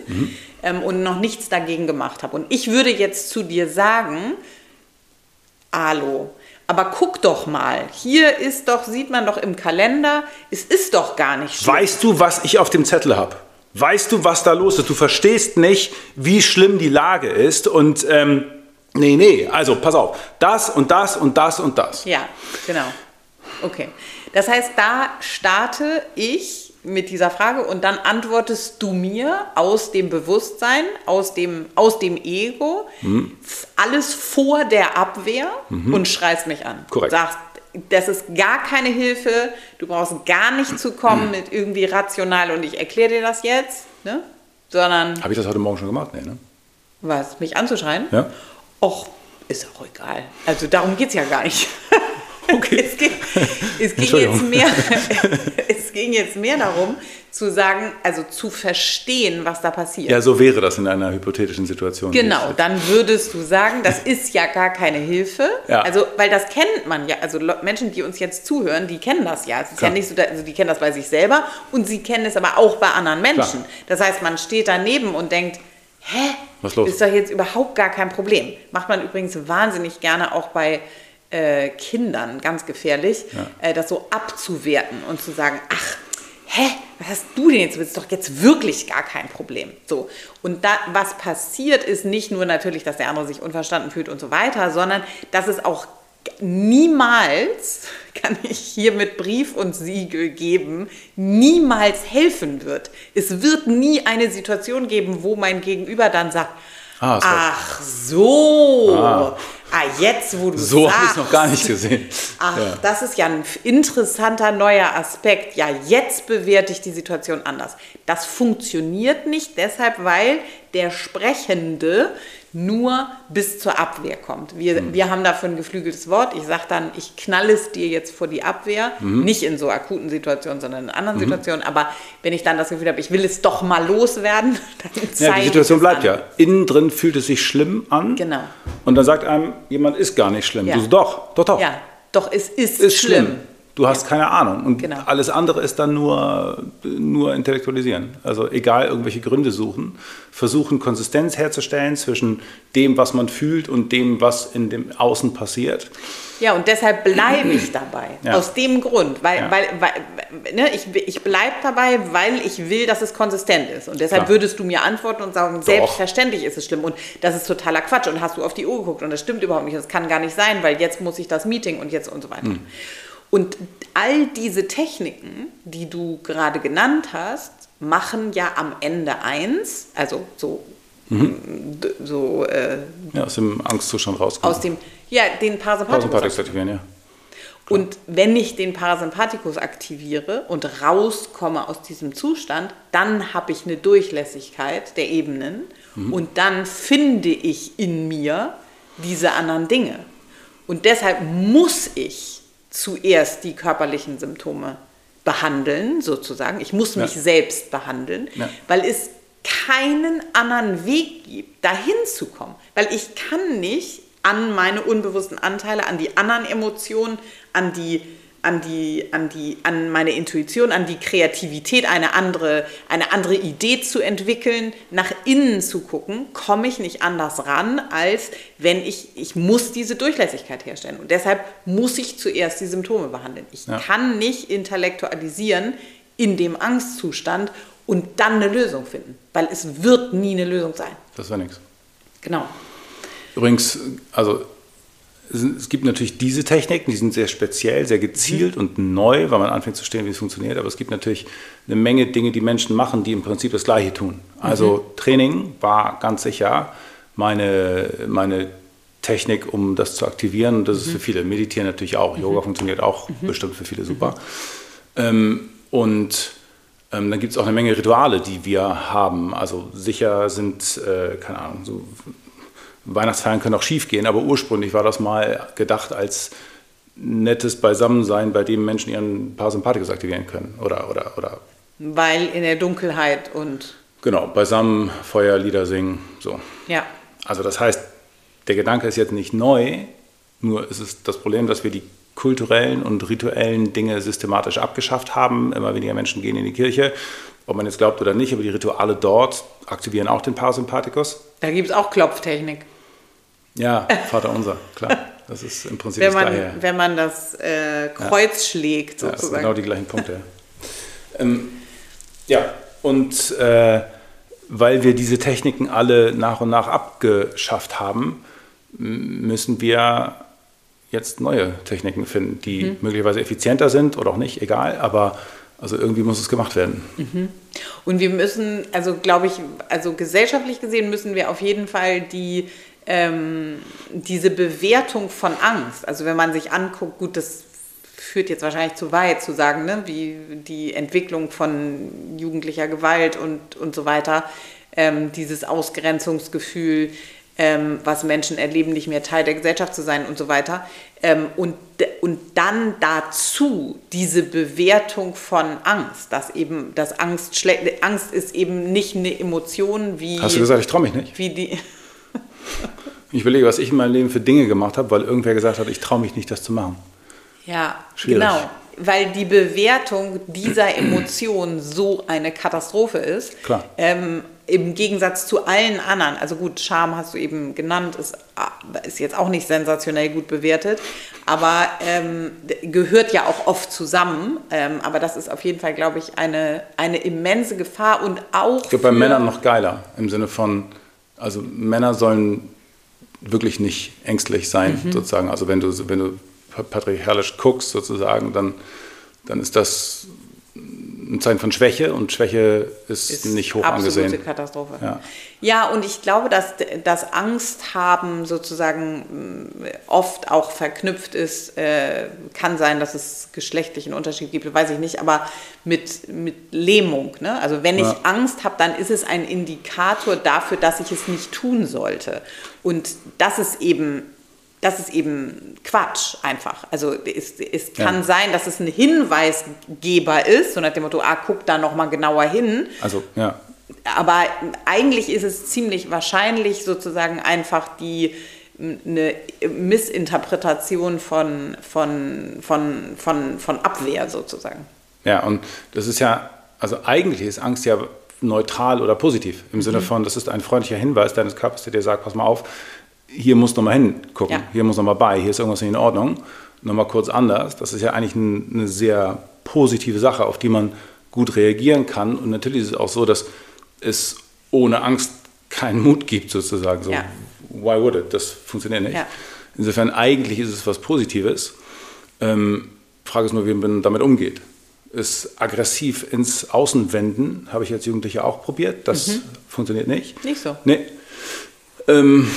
ähm, und noch nichts dagegen gemacht habe und ich würde jetzt zu dir sagen, Alo, aber guck doch mal, hier ist doch, sieht man doch im Kalender, es ist doch gar nicht schlimm. Weißt du, was ich auf dem Zettel habe? Weißt du, was da los ist? Du verstehst nicht, wie schlimm die Lage ist und ähm, nee, nee, also pass auf, das und das und das und das. Ja, genau. Okay. Das heißt, da starte ich mit dieser Frage und dann antwortest du mir aus dem Bewusstsein, aus dem, aus dem Ego, Mhm. alles vor der Abwehr und schreist mich an. Korrekt. Sagst, das ist gar keine Hilfe, du brauchst gar nicht zu kommen mit irgendwie rational und ich erkläre dir das jetzt, ne? sondern Habe ich das heute Morgen schon gemacht? Nee, ne? was, mich anzuschreien? Ja. Och, ist auch egal. Also darum geht es ja gar nicht. (laughs) Okay. es, ging, es, ging jetzt mehr, (laughs) es ging jetzt mehr darum, zu sagen, also zu verstehen, was da passiert. Ja, so wäre das in einer hypothetischen Situation. Genau, dann würdest du sagen, das ist ja gar keine Hilfe. Ja. Also, weil das kennt man ja. Also Menschen, die uns jetzt zuhören, die kennen das ja. Es ist ja nicht so, also die kennen das bei sich selber und sie kennen es aber auch bei anderen Menschen. Klar. Das heißt, man steht daneben und denkt, hä? Was los? Ist doch jetzt überhaupt gar kein Problem. Macht man übrigens wahnsinnig gerne auch bei äh, Kindern, ganz gefährlich, äh, das so abzuwerten und zu sagen, ach, hä, was hast du denn jetzt? Das ist doch jetzt wirklich gar kein Problem. So. Und da, was passiert, ist nicht nur natürlich, dass der andere sich unverstanden fühlt und so weiter, sondern dass es auch niemals, kann ich hier mit Brief und Siegel geben, niemals helfen wird. Es wird nie eine Situation geben, wo mein Gegenüber dann sagt, Ah, ach so, ah. jetzt wo du So sagst, habe ich es noch gar nicht gesehen. Ach, Ja. das ist ja ein interessanter neuer Aspekt. Ja, jetzt bewerte ich die Situation anders. Das funktioniert nicht deshalb, weil der Sprechende nur bis zur Abwehr kommt. Wir, Hm. wir haben dafür ein geflügeltes Wort. Ich sage dann, ich knall es dir jetzt vor die Abwehr. Mhm. Nicht in so akuten Situationen, sondern in anderen Situationen. Aber wenn ich dann das Gefühl habe, ich will es doch mal loswerden, (laughs) dann zeige Ja, die Situation bleibt an. ja. Innen drin fühlt es sich schlimm an. Genau. Und dann sagt einem, jemand ist gar nicht schlimm. Ja. Du doch, doch, doch. Ja, doch, es ist, Ist schlimm. schlimm. Du hast keine Ahnung. Und Genau. alles andere ist dann nur, nur intellektualisieren. Also egal, irgendwelche Gründe suchen. Versuchen, Konsistenz herzustellen zwischen dem, was man fühlt und dem, was in dem Außen passiert. Ja, und deshalb bleibe ich (clears throat) dabei. Ja. Aus dem Grund. Weil, Ja. weil, weil ne, ich, ich bleibe dabei, weil ich will, dass es konsistent ist. Und deshalb Klar. würdest du mir antworten und sagen, selbstverständlich ist es schlimm. Und das ist totaler Quatsch. Und hast du auf die Uhr geguckt und das stimmt überhaupt nicht. Das kann gar nicht sein, weil jetzt muss ich das Meeting und jetzt und so weiter. Hm. Und all diese Techniken, die du gerade genannt hast, machen ja am Ende eins, also so, Mhm. d- so äh, Ja, aus dem Angstzustand rauskommen. aus dem, ja, den Parasympathikus. Parasympathikus aktivieren, ja. Und wenn ich den Parasympathikus aktiviere und rauskomme aus diesem Zustand, dann habe ich eine Durchlässigkeit der Ebenen und dann finde ich in mir diese anderen Dinge. Und deshalb muss ich zuerst die körperlichen Symptome behandeln, sozusagen. Ich muss mich Ja. selbst behandeln, Ja. weil es keinen anderen Weg gibt, dahin zu kommen. Weil ich kann nicht an meine unbewussten Anteile, an die anderen Emotionen, an die, an die, an die, an meine Intuition, an die Kreativität, eine andere, eine andere Idee zu entwickeln, nach innen zu gucken, komme ich nicht anders ran, als wenn ich, ich muss diese Durchlässigkeit herstellen. Und deshalb muss ich zuerst die Symptome behandeln. Ich Ja. kann nicht intellektualisieren in dem Angstzustand und dann eine Lösung finden, weil es wird nie eine Lösung sein. Das war nichts. Genau. Übrigens, also es gibt natürlich diese Techniken, die sind sehr speziell, sehr gezielt und neu, weil man anfängt zu verstehen, wie es funktioniert. Aber es gibt natürlich eine Menge Dinge, die Menschen machen, die im Prinzip das Gleiche tun. Also Training war ganz sicher meine, meine Technik, um das zu aktivieren. Und das ist für viele. Meditieren natürlich auch. Yoga funktioniert auch bestimmt für viele super. Ähm, und ähm, dann gibt es auch eine Menge Rituale, die wir haben. Also sicher sind, äh, keine Ahnung, so Weihnachtsfeiern können auch schief gehen, aber ursprünglich war das mal gedacht als nettes Beisammensein, bei dem Menschen ihren Parasympathikus aktivieren können. Oder, oder, oder Weil in der Dunkelheit und genau, beisammen Feuerlieder singen. So. ja, Also das heißt, der Gedanke ist jetzt nicht neu, nur ist es das Problem, dass wir die kulturellen und rituellen Dinge systematisch abgeschafft haben. Immer weniger Menschen gehen in die Kirche, ob man jetzt glaubt oder nicht, aber die Rituale dort aktivieren auch den Parasympathikus. Da gibt es auch Klopftechnik. Ja, Vater unser, klar. das ist im Prinzip wenn das man, Gleiche. wenn man das äh, Kreuz schlägt, Ja, das sind sozusagen. genau die gleichen Punkte. ähm, ja, und äh, weil wir diese Techniken alle nach und nach abgeschafft haben, müssen wir jetzt neue Techniken finden, die Mhm. möglicherweise effizienter sind oder auch nicht, egal, aber also irgendwie muss es gemacht werden. Und wir müssen, also glaube ich, also gesellschaftlich gesehen müssen wir auf jeden Fall die ähm, diese Bewertung von Angst, also wenn man sich anguckt, gut, das führt jetzt wahrscheinlich zu weit zu sagen, ne, wie die Entwicklung von jugendlicher Gewalt und, und so weiter, ähm, dieses Ausgrenzungsgefühl, ähm, was Menschen erleben, nicht mehr Teil der Gesellschaft zu sein und so weiter. Ähm, und, und dann dazu diese Bewertung von Angst, dass eben das Angst schlecht, Angst ist eben nicht eine Emotion wie, Hast du gesagt, ich traue mich nicht? wie die. (laughs) Ich überlege, was ich in meinem Leben für Dinge gemacht habe, weil irgendwer gesagt hat, ich traue mich nicht, das zu machen. Ja, Schwierig. genau. Weil die Bewertung dieser Emotion so eine Katastrophe ist. Klar. Ähm, Im Gegensatz zu allen anderen. Also gut, Scham hast du eben genannt, ist, ist jetzt auch nicht sensationell gut bewertet, aber ähm, gehört ja auch oft zusammen. Ähm, aber das ist auf jeden Fall, glaube ich, eine, eine immense Gefahr und auch. Ich glaube, bei Männern noch geiler, im Sinne von, also Männer sollen wirklich nicht ängstlich sein, Mhm. sozusagen. Also wenn du, wenn du patriarchalisch guckst, sozusagen, dann, dann ist das ein Zeichen von Schwäche und Schwäche ist, ist nicht hoch absolute angesehen. Katastrophe. Ja. Ja. und ich glaube, dass das Angst haben sozusagen mh, oft auch verknüpft ist. Äh, kann sein, dass es geschlechtlichen Unterschied gibt, weiß ich nicht, aber mit, mit Lähmung. Ne? Also wenn ich Ja. Angst habe, dann ist es ein Indikator dafür, dass ich es nicht tun sollte. Und das ist eben das ist eben Quatsch einfach. Also es, es kann Ja. sein, dass es ein Hinweisgeber ist, so nach dem Motto, ah, guck da noch mal genauer hin. Also, ja. Aber eigentlich ist es ziemlich wahrscheinlich sozusagen einfach die eine Missinterpretation von, von, von, von, von Abwehr sozusagen. Ja, und das ist ja, also eigentlich ist Angst ja neutral oder positiv. Im Mhm. Sinne von, das ist ein freundlicher Hinweis deines Körpers, der dir sagt, pass mal auf, hier musst du mal hingucken, Ja. hier muss noch mal bei, hier ist irgendwas nicht in Ordnung. Nochmal kurz anders. Das ist ja eigentlich ein, eine sehr positive Sache, auf die man gut reagieren kann. Und natürlich ist es auch so, dass es ohne Angst keinen Mut gibt, sozusagen. So, Ja. Why would it? Das funktioniert nicht. Ja. Insofern, eigentlich ist es was Positives. Ähm, Frage ist nur, wie man damit umgeht. Ist aggressiv ins Außen wenden, habe ich als Jugendlicher auch probiert. Das funktioniert nicht. Mhm. Nicht so. Nee. Ähm,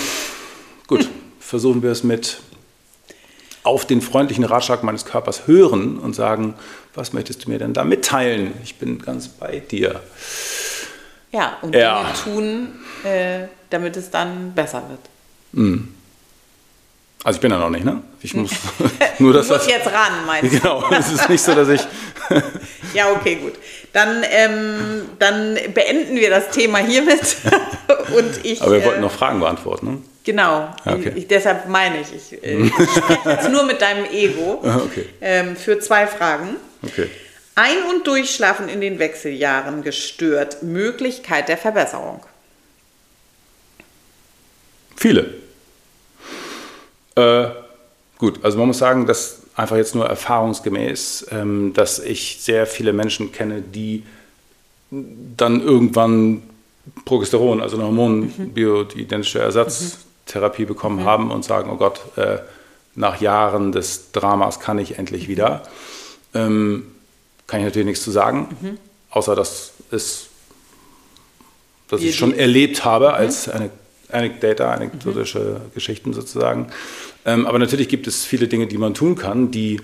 gut, versuchen wir es mit auf den freundlichen Ratschlag meines Körpers hören und sagen, was möchtest du mir denn da mitteilen? Ich bin ganz bei dir. Ja, und Ja. Dinge tun, äh, damit es dann besser wird. Also ich bin da noch nicht, ne? Ich (laughs) muss (laughs) nur, dass du musst das... jetzt ran, meinst (laughs) du? Genau, es ist nicht so, dass ich... (laughs) Ja, okay, gut. Dann, ähm, dann beenden wir das Thema hiermit. (laughs) und ich, Aber wir äh, wollten noch Fragen beantworten, ne? Genau, Okay. ich, deshalb meine ich, ich, äh, ich spreche (laughs) jetzt nur mit deinem Ego Ah, okay. ähm, für zwei Fragen. Okay. Ein- und Durchschlafen in den Wechseljahren gestört, Möglichkeit der Verbesserung. Viele. Äh, gut, also man muss sagen, dass einfach jetzt nur erfahrungsgemäß, ähm, dass ich sehr viele Menschen kenne, die dann irgendwann Progesteron, also eine hormonbioidentische Ersatztherapie bekommen haben und sagen, oh Gott, äh, nach Jahren des Dramas kann ich endlich wieder. Ähm, kann ich natürlich nichts zu sagen, außer dass es dass ich schon erlebt habe als eine Anekdata, anekdotische Geschichten sozusagen. Ähm, aber natürlich gibt es viele Dinge, die man tun kann, die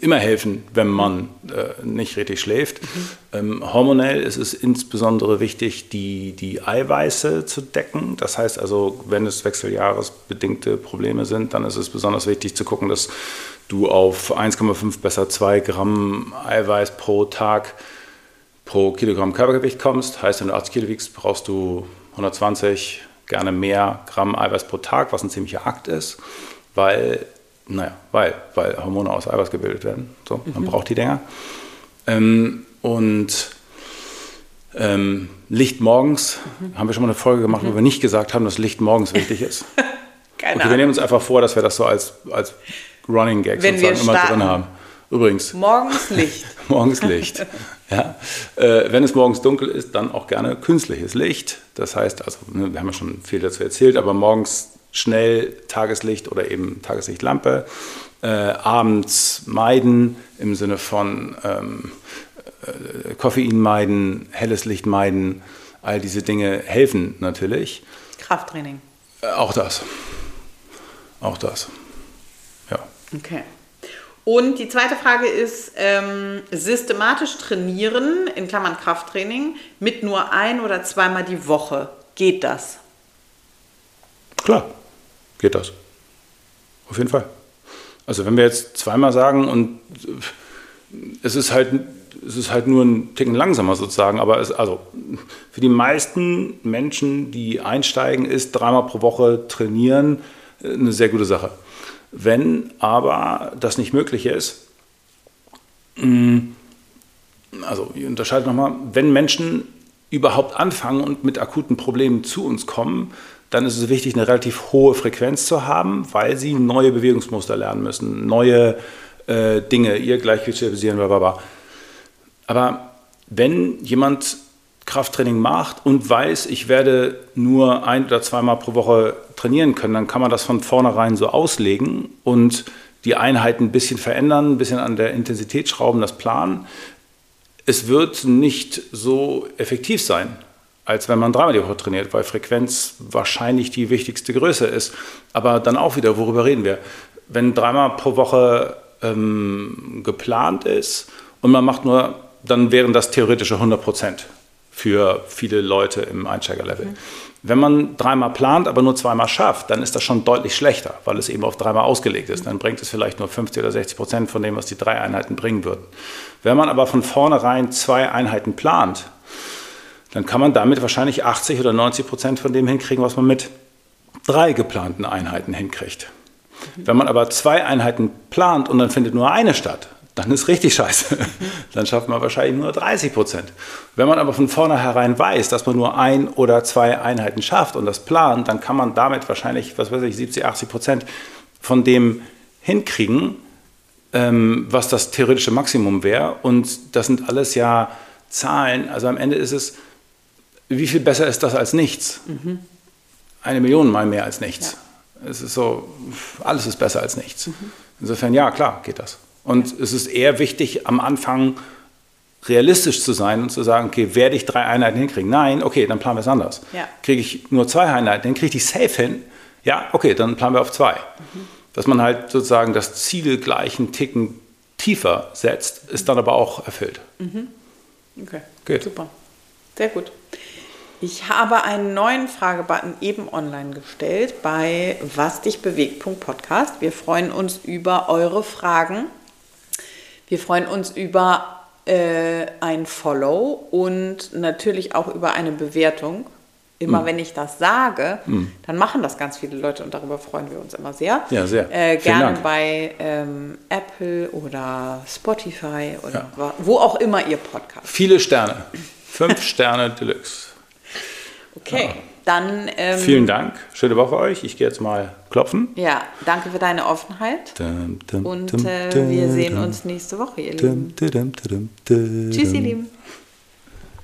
immer helfen, wenn man äh, nicht richtig schläft. Ähm, hormonell ist es insbesondere wichtig, die, die Eiweiße zu decken. Das heißt also, wenn es wechseljahresbedingte Probleme sind, dann ist es besonders wichtig zu gucken, dass du auf 1,5 besser 2 Gramm Eiweiß pro Tag pro Kilogramm Körpergewicht kommst. Heißt, wenn du 80 Kilo wiegst, brauchst du 120, gerne mehr Gramm Eiweiß pro Tag, was ein ziemlicher Akt ist, weil, naja, weil, weil Hormone aus Eiweiß gebildet werden. So, man braucht die Dinger. Ähm, und ähm, Licht morgens, haben wir schon mal eine Folge gemacht, wo wir nicht gesagt haben, dass Licht morgens wichtig ist. (laughs) Keine okay, wir nehmen uns einfach vor, dass wir das so als, als Running Gag Wenn sozusagen immer drin haben. Übrigens. Morgens Licht. (laughs) morgens Licht. ja. Äh, wenn es morgens dunkel ist, dann auch gerne künstliches Licht. Das heißt, also, ne, wir haben ja schon viel dazu erzählt, aber morgens schnell Tageslicht oder eben Tageslichtlampe. Äh, abends meiden im Sinne von ähm, äh, Koffein meiden, helles Licht meiden. All diese Dinge helfen natürlich. Krafttraining. Äh, auch das. Auch das. Ja. Okay. Und die zweite Frage ist, ähm, systematisch trainieren, in Klammern Krafttraining, mit nur ein oder zweimal die Woche. Geht das? Klar, geht das. Auf jeden Fall. Also wenn wir jetzt zweimal sagen und es ist halt, es ist halt nur ein Ticken langsamer sozusagen, aber es, also für die meisten Menschen, die einsteigen, ist dreimal pro Woche trainieren eine sehr gute Sache. Wenn aber das nicht möglich ist, mm, also ich unterscheide nochmal, wenn Menschen überhaupt anfangen und mit akuten Problemen zu uns kommen, dann ist es wichtig, eine relativ hohe Frequenz zu haben, weil sie neue Bewegungsmuster lernen müssen, neue äh, Dinge, ihr Gleichgewicht bla bla. Aber wenn jemand Krafttraining macht und weiß, ich werde nur ein oder zweimal pro Woche trainieren können, dann kann man das von vornherein so auslegen und die Einheiten ein bisschen verändern, ein bisschen an der Intensität schrauben, das planen. Es wird nicht so effektiv sein, als wenn man dreimal die Woche trainiert, weil Frequenz wahrscheinlich die wichtigste Größe ist. Aber dann auch wieder, worüber reden wir? Wenn dreimal pro Woche ähm, geplant ist und man macht nur, dann wären das theoretische 100 Prozent für viele Leute im Einsteigerlevel. Mhm. Wenn man dreimal plant, aber nur zweimal schafft, dann ist das schon deutlich schlechter, weil es eben auf dreimal ausgelegt ist. Dann bringt es vielleicht nur 50 oder 60 Prozent von dem, was die drei Einheiten bringen würden. Wenn man aber von vornherein zwei Einheiten plant, dann kann man damit wahrscheinlich 80 oder 90 Prozent von dem hinkriegen, was man mit drei geplanten Einheiten hinkriegt. Wenn man aber zwei Einheiten plant und dann findet nur eine statt, dann ist richtig scheiße. (laughs) Dann schafft man wahrscheinlich nur 30 Prozent. Wenn man aber von vornherein weiß, dass man nur ein oder zwei Einheiten schafft und das plant, dann kann man damit wahrscheinlich, was weiß ich, 70, 80 Prozent von dem hinkriegen, ähm, was das theoretische Maximum wäre. Und das sind alles ja Zahlen. Also am Ende ist es, wie viel besser ist das als nichts? Mhm. Eine Million mal mehr als nichts. Ja. Es ist so, alles ist besser als nichts. Mhm. Insofern, ja, klar, geht das. Und es ist eher wichtig, am Anfang realistisch zu sein und zu sagen, okay, werde ich drei Einheiten hinkriegen? Nein, okay, dann planen wir es anders. Ja. Kriege ich nur zwei Einheiten, dann kriege ich die safe hin? Ja, okay, dann planen wir auf zwei. Mhm. Dass man halt sozusagen das Ziel gleichen Ticken tiefer setzt, ist dann aber auch erfüllt. Mhm. Okay, Geht. super. Sehr gut. Ich habe einen neuen Fragebutton eben online gestellt bei wasdichbewegt.podcast. Wir freuen uns über eure Fragen wir freuen uns über äh, ein Follow und natürlich auch über eine Bewertung. Immer mm. wenn ich das sage, mm. dann machen das ganz viele Leute und darüber freuen wir uns immer sehr. Ja, sehr. Äh, gerne bei ähm, Apple oder Spotify oder ja. wo auch immer ihr Podcast. Viele Sterne. Fünf (laughs) Sterne Deluxe. Okay. Ja. Dann. Ähm, Vielen Dank. Schöne Woche euch. Ich gehe jetzt mal klopfen. Ja, danke für deine Offenheit. Dum, dum, Und äh, wir sehen uns nächste Woche, ihr Lieben. Tschüss, ihr Lieben.